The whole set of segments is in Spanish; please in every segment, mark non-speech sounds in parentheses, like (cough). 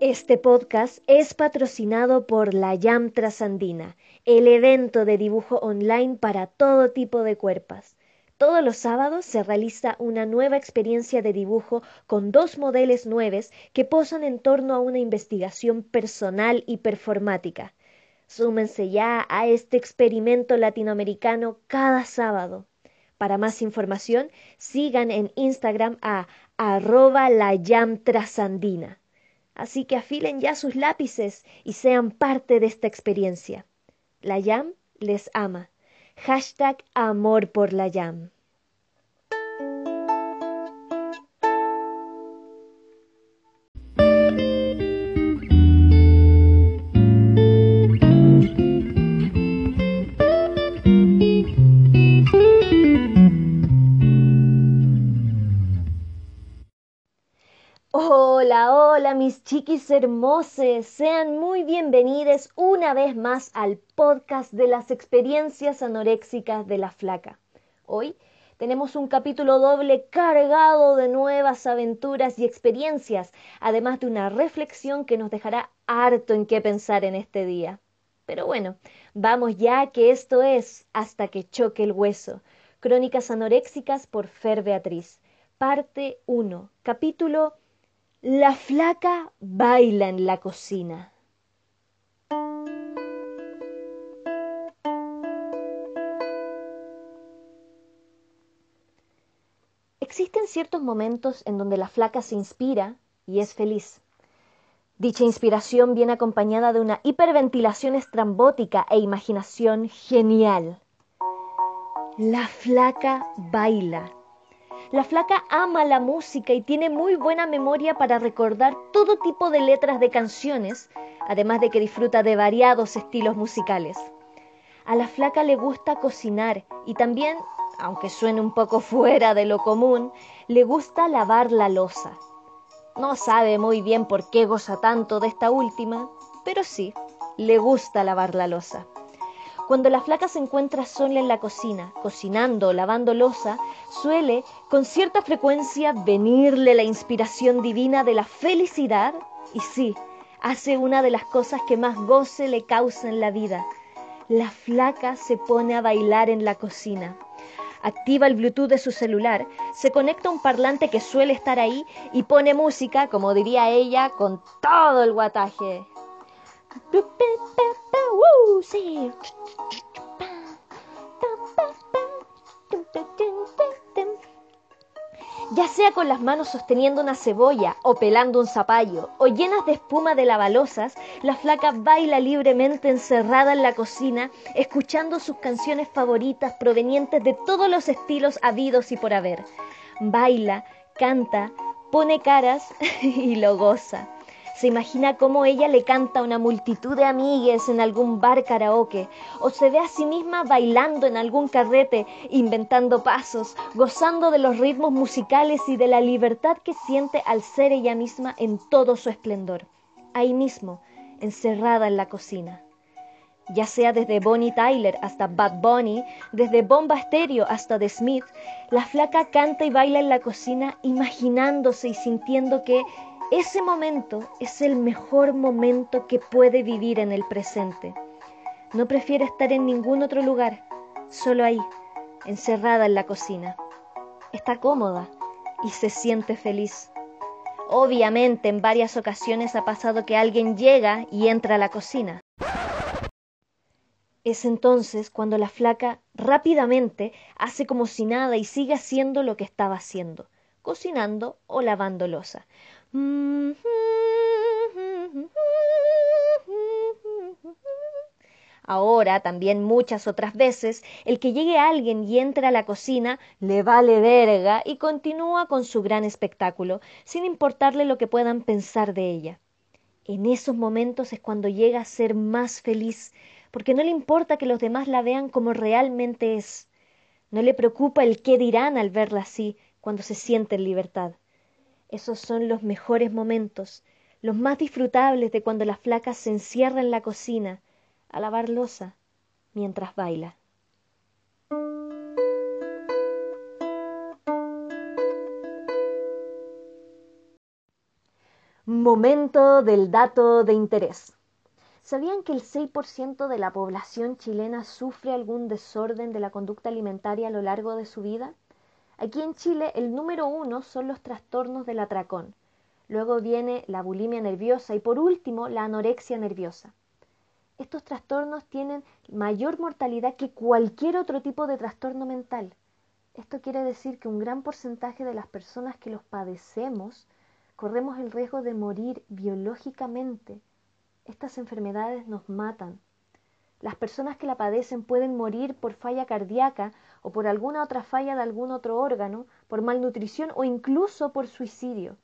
Este podcast es patrocinado por la YAM Trasandina, el evento de dibujo online para todo tipo de cuerpos. Todos los sábados se realiza una nueva experiencia de dibujo con dos modelos nuevos que posan en torno a una investigación personal y performática. Súmense ya a este experimento latinoamericano cada sábado. Para más información, sigan en Instagram a arroba la trasandina. Así que afilen ya sus lápices y sean parte de esta experiencia. La YAM les ama. Hashtag amor por la YAM. Hola, hola mis chiquis hermosos, sean muy bienvenidos una vez más al podcast de las experiencias anoréxicas de la flaca. Hoy tenemos un capítulo doble cargado de nuevas aventuras y experiencias, además de una reflexión que nos dejará harto en qué pensar en este día. Pero bueno, vamos ya que esto es Hasta que choque el hueso. Crónicas anoréxicas por Fer Beatriz. Parte 1. Capítulo la flaca baila en la cocina. Existen ciertos momentos en donde la flaca se inspira y es feliz. Dicha inspiración viene acompañada de una hiperventilación estrambótica e imaginación genial. La flaca baila la flaca ama la música y tiene muy buena memoria para recordar todo tipo de letras de canciones, además de que disfruta de variados estilos musicales. A la flaca le gusta cocinar y también, aunque suene un poco (laughs) fuera de lo común, le gusta lavar la losa. No sabe muy bien por qué goza tanto de esta última, pero sí, le gusta lavar la losa. Cuando la flaca se encuentra sola en la cocina, cocinando o lavando losa, suele con cierta frecuencia venirle la inspiración divina de la felicidad y sí, hace una de las cosas que más goce le causa en la vida. La flaca se pone a bailar en la cocina. Activa el Bluetooth de su celular, se conecta a un parlante que suele estar ahí y pone música, como diría ella, con todo el guataje. Ya sea con las manos sosteniendo una cebolla o pelando un zapallo o llenas de espuma de lavalosas, la flaca baila libremente encerrada en la cocina, escuchando sus canciones favoritas provenientes de todos los estilos habidos y por haber. Baila, canta, pone caras (laughs) y lo goza. Se imagina cómo ella le canta a una multitud de amigues en algún bar karaoke, o se ve a sí misma bailando en algún carrete, inventando pasos, gozando de los ritmos musicales y de la libertad que siente al ser ella misma en todo su esplendor, ahí mismo, encerrada en la cocina. Ya sea desde Bonnie Tyler hasta Bad Bunny, desde Bomba Stereo hasta The Smith, la flaca canta y baila en la cocina imaginándose y sintiendo que ese momento es el mejor momento que puede vivir en el presente. No prefiere estar en ningún otro lugar, solo ahí, encerrada en la cocina. Está cómoda y se siente feliz. Obviamente en varias ocasiones ha pasado que alguien llega y entra a la cocina. Es entonces cuando la flaca rápidamente hace como si nada y sigue haciendo lo que estaba haciendo, cocinando o lavando losa. Ahora, también muchas otras veces, el que llegue alguien y entre a la cocina le vale verga y continúa con su gran espectáculo, sin importarle lo que puedan pensar de ella. En esos momentos es cuando llega a ser más feliz, porque no le importa que los demás la vean como realmente es. No le preocupa el qué dirán al verla así, cuando se siente en libertad. Esos son los mejores momentos, los más disfrutables de cuando la flaca se encierra en la cocina a lavar losa mientras baila. Momento del dato de interés. ¿Sabían que el 6% de la población chilena sufre algún desorden de la conducta alimentaria a lo largo de su vida? Aquí en Chile el número uno son los trastornos del atracón. Luego viene la bulimia nerviosa y por último la anorexia nerviosa. Estos trastornos tienen mayor mortalidad que cualquier otro tipo de trastorno mental. Esto quiere decir que un gran porcentaje de las personas que los padecemos corremos el riesgo de morir biológicamente. Estas enfermedades nos matan. Las personas que la padecen pueden morir por falla cardíaca o por alguna otra falla de algún otro órgano, por malnutrición o incluso por suicidio.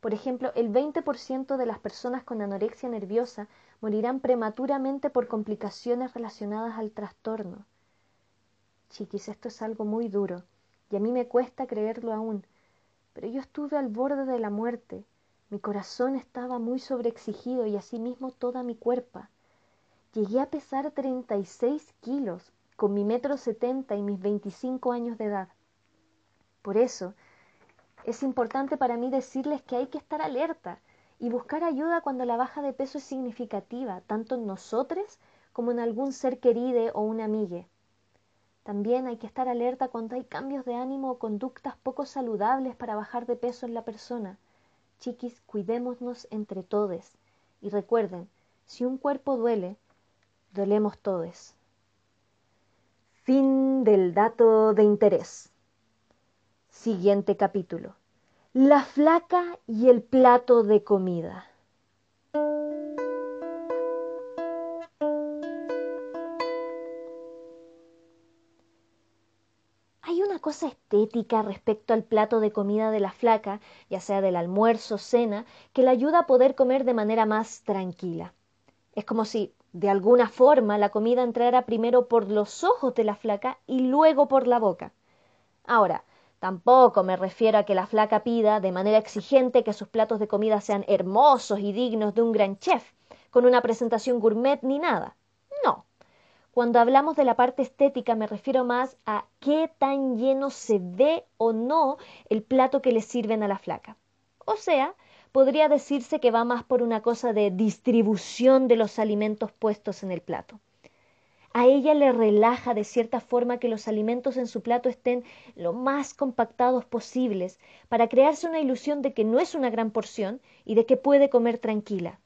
Por ejemplo, el 20% de las personas con anorexia nerviosa morirán prematuramente por complicaciones relacionadas al trastorno. Chiquis, esto es algo muy duro y a mí me cuesta creerlo aún, pero yo estuve al borde de la muerte. Mi corazón estaba muy sobreexigido y asimismo toda mi cuerpo. Llegué a pesar 36 kilos con mi metro setenta y mis 25 años de edad. Por eso, es importante para mí decirles que hay que estar alerta y buscar ayuda cuando la baja de peso es significativa, tanto en nosotros como en algún ser querido o una amiga. También hay que estar alerta cuando hay cambios de ánimo o conductas poco saludables para bajar de peso en la persona. Chiquis, cuidémonos entre todos. Y recuerden, si un cuerpo duele, dolemos todos. Fin del dato de interés. Siguiente capítulo. La flaca y el plato de comida. cosa estética respecto al plato de comida de la flaca, ya sea del almuerzo, cena, que la ayuda a poder comer de manera más tranquila. Es como si, de alguna forma, la comida entrara primero por los ojos de la flaca y luego por la boca. Ahora, tampoco me refiero a que la flaca pida de manera exigente que sus platos de comida sean hermosos y dignos de un gran chef, con una presentación gourmet ni nada. No, cuando hablamos de la parte estética me refiero más a qué tan lleno se ve o no el plato que le sirven a la flaca. O sea, podría decirse que va más por una cosa de distribución de los alimentos puestos en el plato. A ella le relaja de cierta forma que los alimentos en su plato estén lo más compactados posibles para crearse una ilusión de que no es una gran porción y de que puede comer tranquila.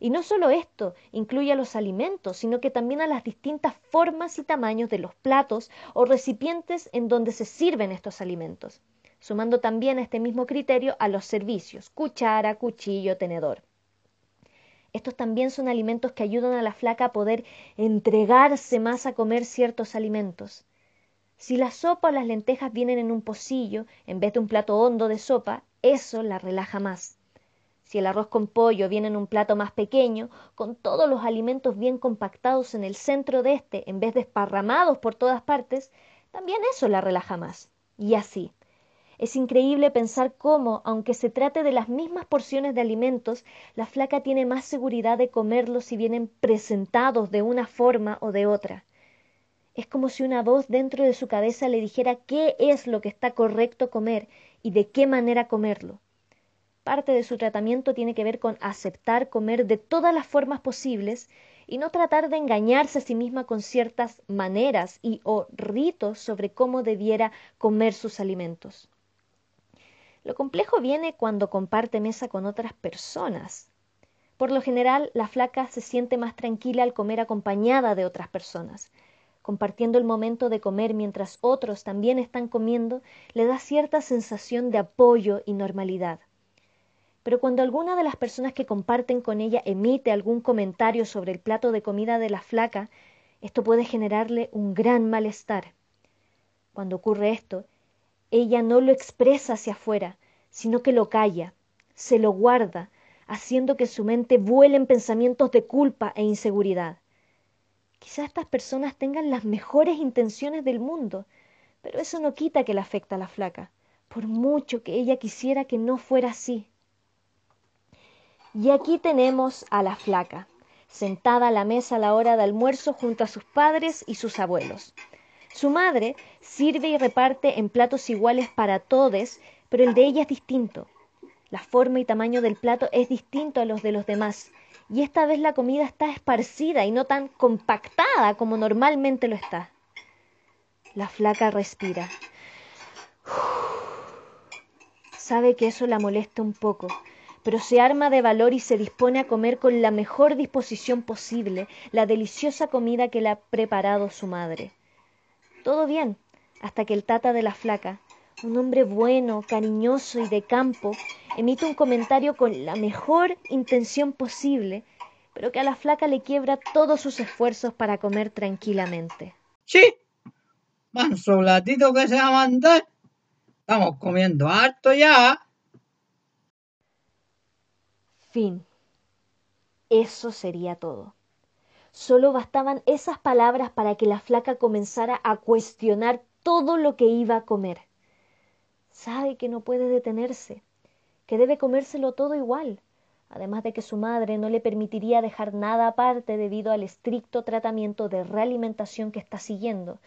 Y no solo esto incluye a los alimentos, sino que también a las distintas formas y tamaños de los platos o recipientes en donde se sirven estos alimentos, sumando también este mismo criterio a los servicios, cuchara, cuchillo, tenedor. Estos también son alimentos que ayudan a la flaca a poder entregarse más a comer ciertos alimentos. Si la sopa o las lentejas vienen en un pocillo en vez de un plato hondo de sopa, eso la relaja más. Si el arroz con pollo viene en un plato más pequeño, con todos los alimentos bien compactados en el centro de este, en vez de esparramados por todas partes, también eso la relaja más. Y así. Es increíble pensar cómo, aunque se trate de las mismas porciones de alimentos, la flaca tiene más seguridad de comerlos si vienen presentados de una forma o de otra. Es como si una voz dentro de su cabeza le dijera qué es lo que está correcto comer y de qué manera comerlo. Parte de su tratamiento tiene que ver con aceptar comer de todas las formas posibles y no tratar de engañarse a sí misma con ciertas maneras y o ritos sobre cómo debiera comer sus alimentos. Lo complejo viene cuando comparte mesa con otras personas. Por lo general, la flaca se siente más tranquila al comer acompañada de otras personas. Compartiendo el momento de comer mientras otros también están comiendo, le da cierta sensación de apoyo y normalidad. Pero cuando alguna de las personas que comparten con ella emite algún comentario sobre el plato de comida de la flaca, esto puede generarle un gran malestar. Cuando ocurre esto, ella no lo expresa hacia afuera, sino que lo calla, se lo guarda, haciendo que su mente vuelen pensamientos de culpa e inseguridad. Quizá estas personas tengan las mejores intenciones del mundo, pero eso no quita que le afecta a la flaca, por mucho que ella quisiera que no fuera así. Y aquí tenemos a la flaca, sentada a la mesa a la hora de almuerzo junto a sus padres y sus abuelos. Su madre sirve y reparte en platos iguales para todos, pero el de ella es distinto. La forma y tamaño del plato es distinto a los de los demás, y esta vez la comida está esparcida y no tan compactada como normalmente lo está. La flaca respira. (sighs) Sabe que eso la molesta un poco, pero se arma de valor y se dispone a comer con la mejor disposición posible la deliciosa comida que le ha preparado su madre. Todo bien, hasta que el tata de la flaca, un hombre bueno, cariñoso y de campo, emite un comentario con la mejor intención posible, pero que a la flaca le quiebra todos sus esfuerzos para comer tranquilamente. Sí, manso latito que se va a mandar. Estamos comiendo harto ya. Fin. Eso sería todo. Solo bastaban esas palabras para que la flaca comenzara a cuestionar todo lo que iba a comer. Sabe que no puede detenerse, que debe comérselo todo igual, además de que su madre no le permitiría dejar nada aparte debido al estricto tratamiento de realimentación que está siguiendo,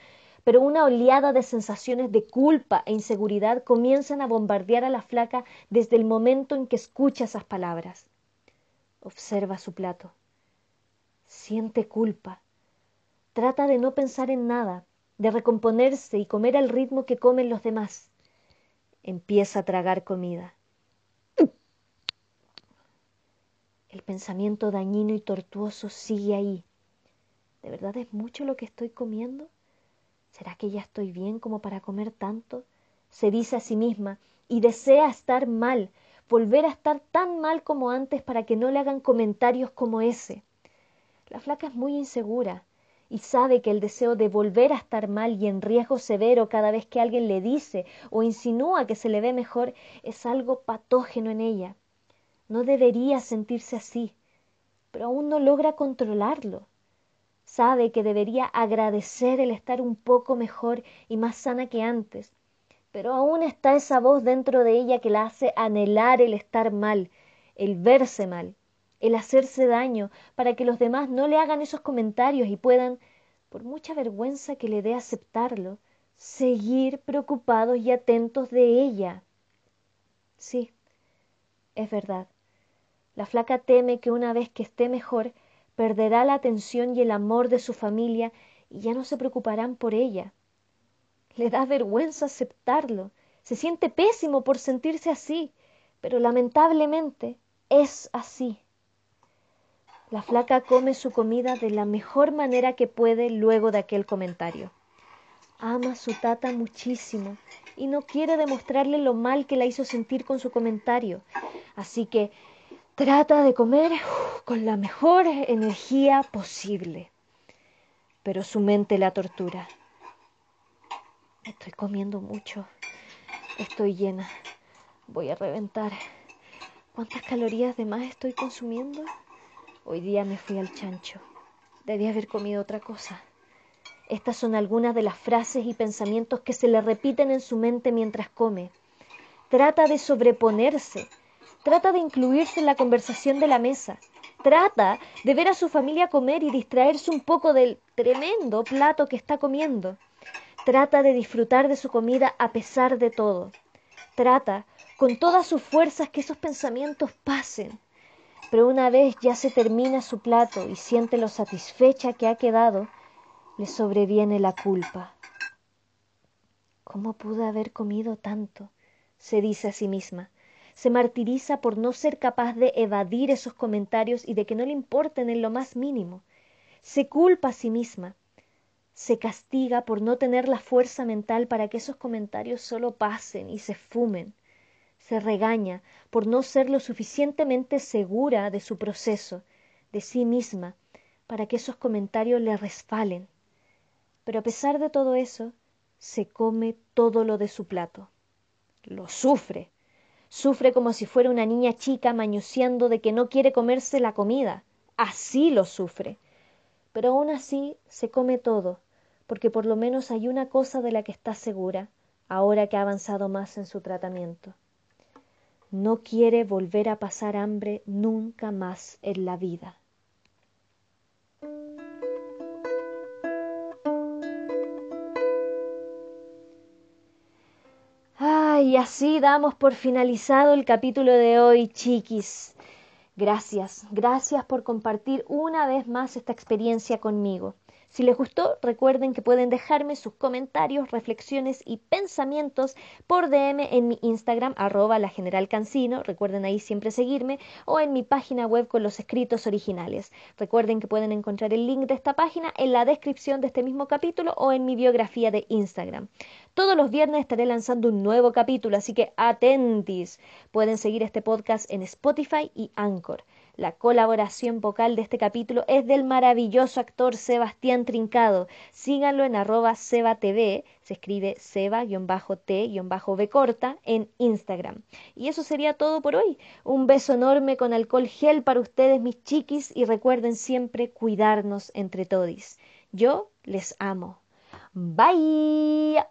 pero una oleada de sensaciones de culpa e inseguridad comienzan a bombardear a la flaca desde el momento en que escucha esas palabras. Observa su plato. Siente culpa. Trata de no pensar en nada, de recomponerse y comer al ritmo que comen los demás. Empieza a tragar comida. El pensamiento dañino y tortuoso sigue ahí. ¿De verdad es mucho lo que estoy comiendo? ¿Será que ya estoy bien como para comer tanto? Se dice a sí misma y desea estar mal, volver a estar tan mal como antes para que no le hagan comentarios como ese. La flaca es muy insegura y sabe que el deseo de volver a estar mal y en riesgo severo cada vez que alguien le dice o insinúa que se le ve mejor es algo patógeno en ella. No debería sentirse así, pero aún no logra controlarlo. Sabe que debería agradecer el estar un poco mejor y más sana que antes, pero aún está esa voz dentro de ella que la hace anhelar el estar mal, el verse mal, el hacerse daño, para que los demás no le hagan esos comentarios y puedan, por mucha vergüenza que le dé aceptarlo, seguir preocupados y atentos de ella. Sí, es verdad. La flaca teme que una vez que esté mejor, perderá la atención y el amor de su familia y ya no se preocuparán por ella. Le da vergüenza aceptarlo. Se siente pésimo por sentirse así, pero lamentablemente es así. La flaca come su comida de la mejor manera que puede luego de aquel comentario. Ama a su tata muchísimo y no quiere demostrarle lo mal que la hizo sentir con su comentario. Así que trata de comer con la mejor energía posible. Pero su mente la tortura. Estoy comiendo mucho. Estoy llena. Voy a reventar. ¿Cuántas calorías de más estoy consumiendo? Hoy día me fui al chancho. Debí haber comido otra cosa. Estas son algunas de las frases y pensamientos que se le repiten en su mente mientras come. Trata de sobreponerse. Trata de incluirse en la conversación de la mesa. Trata de ver a su familia comer y distraerse un poco del tremendo plato que está comiendo. Trata de disfrutar de su comida a pesar de todo. Trata con todas sus fuerzas que esos pensamientos pasen. Pero una vez ya se termina su plato y siente lo satisfecha que ha quedado, le sobreviene la culpa. ¿Cómo pude haber comido tanto? se dice a sí misma. Se martiriza por no ser capaz de evadir esos comentarios y de que no le importen en lo más mínimo. Se culpa a sí misma se castiga por no tener la fuerza mental para que esos comentarios solo pasen y se fumen. Se regaña por no ser lo suficientemente segura de su proceso, de sí misma, para que esos comentarios le resfalen. Pero a pesar de todo eso, se come todo lo de su plato. Lo sufre. Sufre como si fuera una niña chica mañuseando de que no quiere comerse la comida. Así lo sufre pero aún así se come todo, porque por lo menos hay una cosa de la que está segura, ahora que ha avanzado más en su tratamiento. No quiere volver a pasar hambre nunca más en la vida. y así damos por finalizado el capítulo de hoy, chiquis. Gracias, gracias por compartir una vez más esta experiencia conmigo. Si les gustó, recuerden que pueden dejarme sus comentarios, reflexiones y pensamientos por DM en mi Instagram, arroba la general Cancino. Recuerden ahí siempre seguirme o en mi página web con los escritos originales. Recuerden que pueden encontrar el link de esta página en la descripción de este mismo capítulo o en mi biografía de Instagram. Todos los viernes estaré lanzando un nuevo capítulo, así que atentis. Pueden seguir este podcast en Spotify y Anchor. La colaboración vocal de este capítulo es del maravilloso actor Sebastián Trincado. Síganlo en arroba sebatv, se escribe seba-t-b corta en Instagram. Y eso sería todo por hoy. Un beso enorme con alcohol gel para ustedes, mis chiquis, y recuerden siempre cuidarnos entre todos. Yo les amo. Bye.